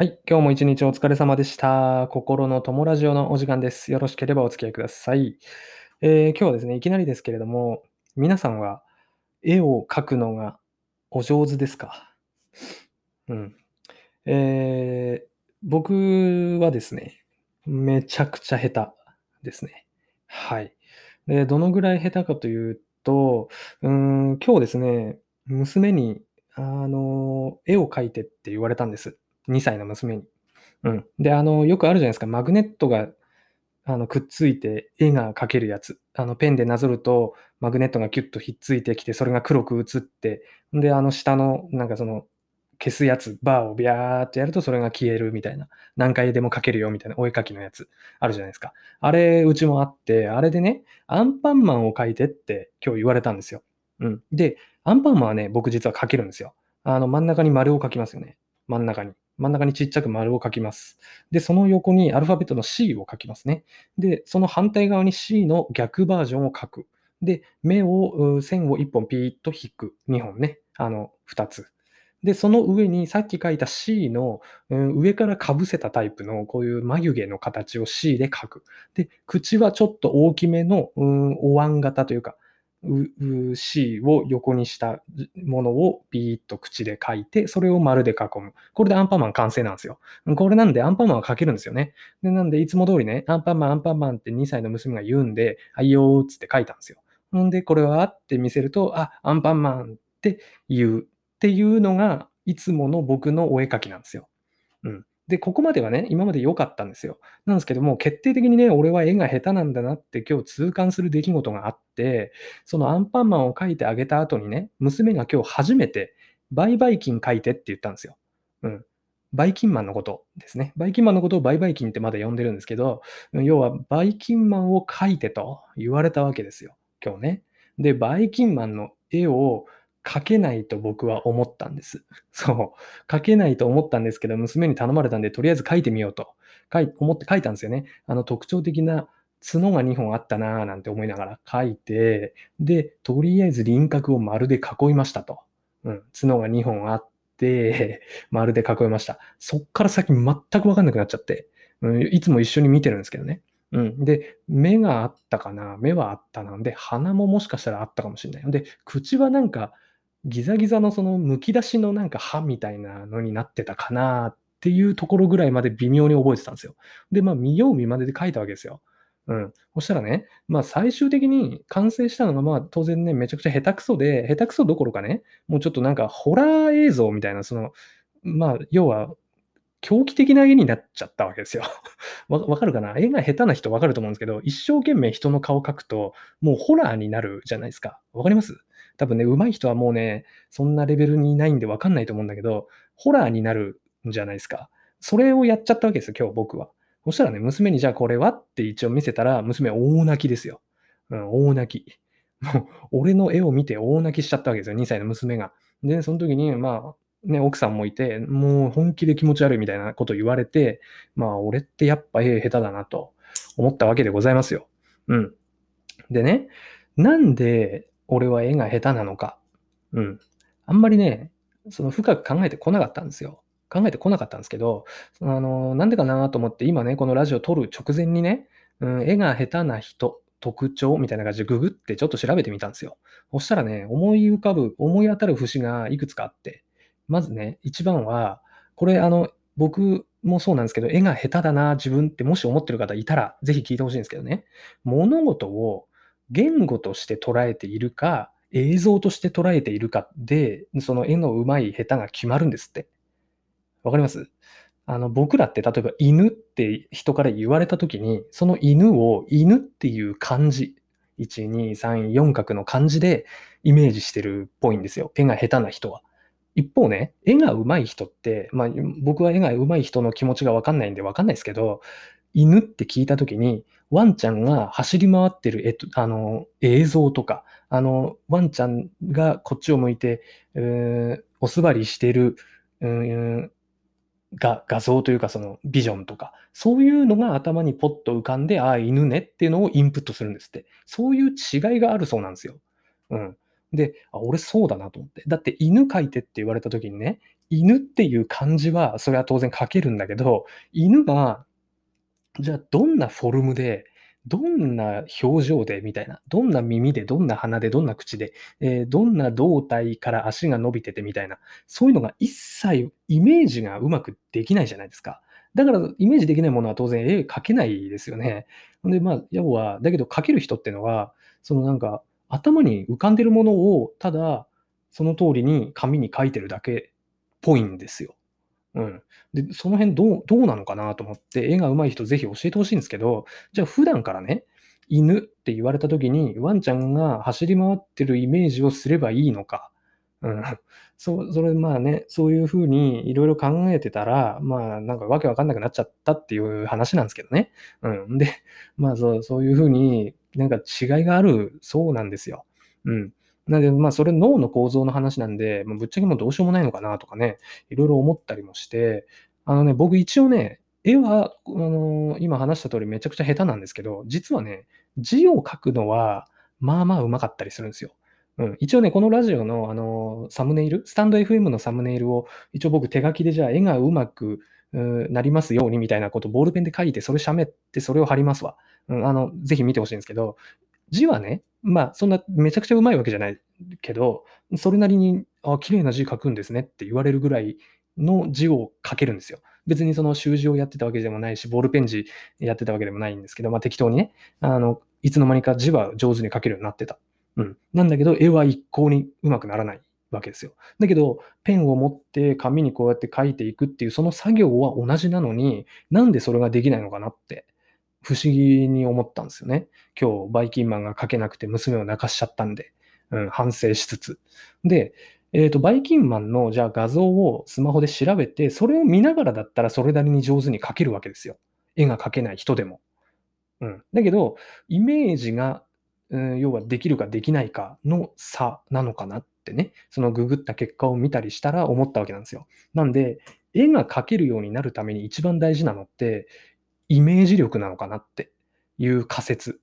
はい、今日も一日お疲れ様でした。心の友ラジオのお時間です。よろしければお付き合いください。えー、今日はですね、いきなりですけれども、皆さんは絵を描くのがお上手ですか？うん。えー、僕はですね、めちゃくちゃ下手ですね。はい。で、どのぐらい下手かというと、うん、今日ですね、娘に、あの、絵を描いてって言われたんです。2歳の娘に。うん。で、あの、よくあるじゃないですか、マグネットが、あの、くっついて絵が描けるやつ。あの、ペンでなぞると、マグネットがキュッとひっついてきて、それが黒く映って、で、あの下の、なんかその、消すやつ、バーをビャーってやるとそれが消えるみたいな。何回でも描けるよみたいなお絵描きのやつあるじゃないですか。あれ、うちもあって、あれでね、アンパンマンを描いてって今日言われたんですよ。うん。で、アンパンマンはね、僕実は描けるんですよ。あの、真ん中に丸を描きますよね。真ん中に。真ん中にちっちゃく丸を書きます。で、その横にアルファベットの C を書きますね。で、その反対側に C の逆バージョンを書く。で、目を、線を1本ピーッと引く。2本ね。あの、2つ。で、その上にさっき書いた C の、うん、上からかぶせたタイプのこういう眉毛の形を C で書く。で、口はちょっと大きめの、うん、お椀型というか、C を横にしたものをピーッと口で書いて、それを丸で囲む。これでアンパンマン完成なんですよ。これなんでアンパンマンは書けるんですよね。でなんでいつも通りね、アンパンマン、アンパンマンって2歳の娘が言うんで、はいよーっつって書いたんですよ。んで、これはって見せると、あ、アンパンマンって言うっていうのが、いつもの僕のお絵描きなんですよ。うん。で、ここまではね、今まで良かったんですよ。なんですけども、決定的にね、俺は絵が下手なんだなって今日痛感する出来事があって、そのアンパンマンを描いてあげた後にね、娘が今日初めて、バイバイキン描いてって言ったんですよ。うん。バイキンマンのことですね。バイキンマンのことをバイバイキンってまだ呼んでるんですけど、要はバイキンマンを描いてと言われたわけですよ。今日ね。で、バイキンマンの絵を書けないと僕は思ったんです。そう。書けないと思ったんですけど、娘に頼まれたんで、とりあえず書いてみようと。書い思って書いたんですよね。あの特徴的な角が2本あったなぁなんて思いながら書いて、で、とりあえず輪郭を丸で囲いましたと。うん。角が2本あって、丸で囲いました。そっから先全くわかんなくなっちゃって、うん、いつも一緒に見てるんですけどね。うん。で、目があったかな？目はあったなんで、鼻ももしかしたらあったかもしれない。で、口はなんか、ギザギザのその剥き出しのなんか歯みたいなのになってたかなっていうところぐらいまで微妙に覚えてたんですよ。で、まあ見よう見まねで書いたわけですよ。うん。そしたらね、まあ最終的に完成したのがまあ当然ね、めちゃくちゃ下手くそで、下手くそどころかね、もうちょっとなんかホラー映像みたいな、その、まあ要は狂気的な絵になっちゃったわけですよ。わわかるかな？絵が下手な人わかると思うんですけど、一生懸命人の顔描くと、もうホラーになるじゃないですか。わかります？多分ね、上手い人はもうね、そんなレベルにいないんでわかんないと思うんだけど、ホラーになるんじゃないですか。それをやっちゃったわけですよ、今日僕は。そしたらね、娘にじゃあこれはって一応見せたら、娘大泣きですよ。うん、大泣き。もう、俺の絵を見て大泣きしちゃったわけですよ、2歳の娘が。で、その時に、まあ、ね、奥さんもいて、もう本気で気持ち悪いみたいなこと言われて、まあ、俺ってやっぱ絵下手だなと思ったわけでございますよ。うん。でね、なんで俺は絵が下手なのか。うん。あんまりね、その深く考えてこなかったんですよ。考えてこなかったんですけど、あの、なんでかなと思って今ね、このラジオ撮る直前にね、うん、絵が下手な人、特徴みたいな感じでググってちょっと調べてみたんですよ。そしたらね、思い浮かぶ、思い当たる節がいくつかあって、まずね、一番は、これあの、僕もそうなんですけど、絵が下手だな、自分ってもし思ってる方いたら、ぜひ聞いてほしいんですけどね、物事を言語として捉えているか、映像として捉えているかで、その絵の上手い下手が決まるんですって。わかります？あの、僕らって例えば犬って人から言われたときに、その犬を犬っていう漢字、1、2、3、4画の漢字でイメージしてるっぽいんですよ。絵が下手な人は。一方ね、絵が上手い人って、まあ僕は絵が上手い人の気持ちがわかんないんでわかんないですけど、犬って聞いたときに、ワンちゃんが走り回ってる、えっと、あの、映像とか、あの、ワンちゃんがこっちを向いて、うんお座りしてる、うんが画像というかそのビジョンとか、そういうのが頭にポッと浮かんで、ああ、犬ねっていうのをインプットするんですって。そういう違いがあるそうなんですよ。うん。で、あ、俺そうだなと思って。だって犬描いてって言われた時にね、犬っていう漢字はそれは当然書けるんだけど、犬が、じゃあどんなフォルムで、どんな表情でみたいな、どんな耳で、どんな鼻で、どんな口で、えー、どんな胴体から足が伸びててみたいな、そういうのが一切イメージがうまくできないじゃないですか。だからイメージできないものは当然絵描けないですよね。で、まあ、要は、だけど描ける人っていうのは、そのなんか、頭に浮かんでるものを、ただ、その通りに紙に書いてるだけっぽいんですよ。うん。で、その辺どう、どうなのかなと思って、絵が上手い人ぜひ教えてほしいんですけど、じゃあ普段からね、犬って言われた時に、ワンちゃんが走り回ってるイメージをすればいいのか。うん。そそれ、まあね、そういうふうにいろいろ考えてたら、まあなんかわけわかんなくなっちゃったっていう話なんですけどね。うん。で、まあそう、そういうふうになんか違いがあるそうなんですよ。うん。なので、まあ、それ脳の構造の話なんで、まあ、ぶっちゃけもうどうしようもないのかなとかね、いろいろ思ったりもして、あのね、僕一応ね、絵は、あのー、今話した通りめちゃくちゃ下手なんですけど、実はね、字を書くのは、まあまあうまかったりするんですよ。うん、一応ね、このラジオの、あのー、サムネイル、スタンド FM のサムネイルを、一応僕手書きでじゃあ絵がうまくなりますようにみたいなことボールペンで書いて、それ喋って、それを貼りますわ。うん、あの、ぜひ見てほしいんですけど、字はね、まあ、そんなめちゃくちゃうまいわけじゃないけど、それなりに、あ、綺麗な字書くんですねって言われるぐらいの字を書けるんですよ。別にその習字をやってたわけでもないし、ボールペン字やってたわけでもないんですけど、まあ適当にね、あの、いつの間にか字は上手に書けるようになってた。うん。なんだけど、絵は一向にうまくならないわけですよ。だけど、ペンを持って紙にこうやって書いていくっていうその作業は同じなのに、なんでそれができないのかなって不思議に思ったんですよね。今日、バイキンマンが書けなくて娘を泣かしちゃったんで、うん、反省しつつ。で、えっ、ー、と、バイキンマンの、じゃあ画像をスマホで調べて、それを見ながらだったらそれなりに上手に描けるわけですよ。絵が描けない人でも。うん。だけど、イメージが、うん、要はできるかできないかの差なのかなってね、そのググった結果を見たりしたら思ったわけなんですよ。なんで、絵が描けるようになるために一番大事なのって、イメージ力なのかなっていう仮説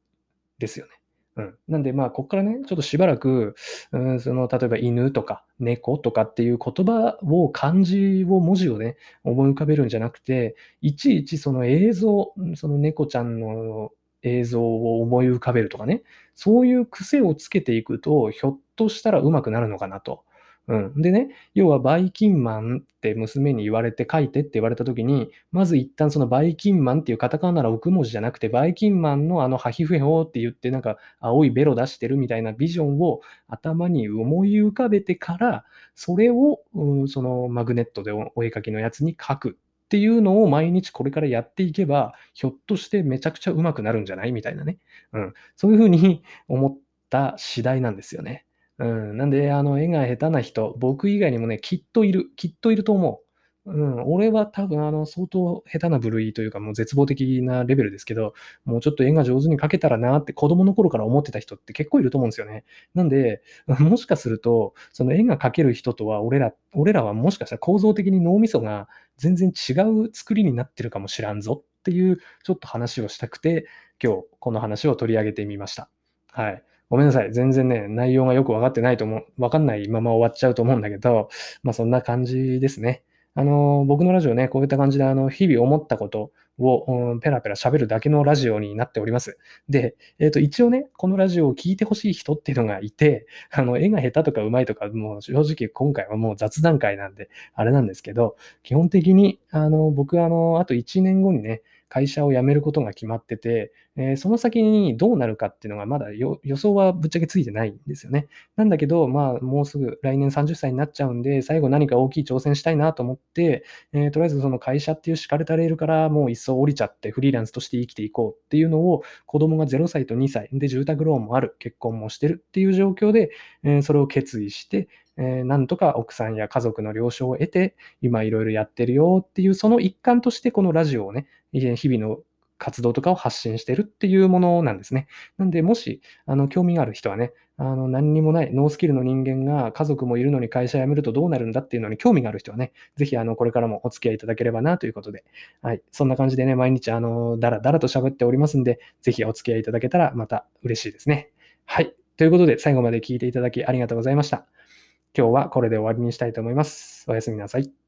ですよね。うん。なんで、まあ、ここからね、ちょっとしばらく、うん、その、例えば犬とか猫とかっていう言葉を、漢字を、文字をね、思い浮かべるんじゃなくて、いちいちその映像、その猫ちゃんの映像を思い浮かべるとかね、そういう癖をつけていくと、ひょっとしたらうまくなるのかなと。うん。でね、要はバイキンマンって娘に言われて書いてって言われた時に、まず一旦そのバイキンマンっていうカタカナなら奥文字じゃなくて、バイキンマンのあのハヒフヘホって言ってなんか青いベロ出してるみたいなビジョンを頭に思い浮かべてから、それを、うん、そのマグネットでお絵かきのやつに書くっていうのを毎日これからやっていけば、ひょっとしてめちゃくちゃ上手くなるんじゃない？みたいなね。うん。そういうふうに思った次第なんですよね。うん、なんで、あの、絵が下手な人、僕以外にもね、きっといる、きっといると思う。うん、俺は多分、あの、相当下手な部類というか、もう絶望的なレベルですけど、もうちょっと絵が上手に描けたらなって子供の頃から思ってた人って結構いると思うんですよね。なんで、もしかすると、その絵が描ける人とは、俺ら、俺らはもしかしたら構造的に脳みそが全然違う作りになってるかもしらんぞっていう、ちょっと話をしたくて、今日この話を取り上げてみました。はい。ごめんなさい。全然ね、内容がよくわかってないと思う、わかんないまま終わっちゃうと思うんだけど、まあそんな感じですね。あの、僕のラジオね、こういった感じで、あの、日々思ったことを、うん、ペラペラ喋るだけのラジオになっております。で、えっ、ー、と、一応ね、このラジオを聴いてほしい人っていうのがいて、あの、絵が下手とか上手いとか、もう正直今回はもう雑談会なんで、あれなんですけど、基本的に、あの、僕、あの、あと1年後にね、会社を辞めることが決まってて、えー、その先にどうなるかっていうのがまだ予想はぶっちゃけついてないんですよね。なんだけど、まあ、もうすぐ来年30歳になっちゃうんで、最後何か大きい挑戦したいなと思って、えー、とりあえずその会社っていう敷かれたレールからもう一層降りちゃってフリーランスとして生きていこうっていうのを子供が0歳と2歳で住宅ローンもある、結婚もしてるっていう状況で、えー、それを決意して、えー、なんとか奥さんや家族の了承を得て、今いろいろやってるよっていう、その一環としてこのラジオをね、日々の活動とかを発信してるっていうものなんですね。なんで、もし、あの、興味がある人はね、あの、何にもないノースキルの人間が家族もいるのに会社辞めるとどうなるんだっていうのに興味がある人はね、ぜひ、あの、これからもお付き合いいただければなということで、はい。そんな感じでね、毎日、あの、だらだらと喋っておりますんで、ぜひお付き合いいただけたらまた嬉しいですね。はい。ということで、最後まで聞いていただきありがとうございました。今日はこれで終わりにしたいと思います。おやすみなさい。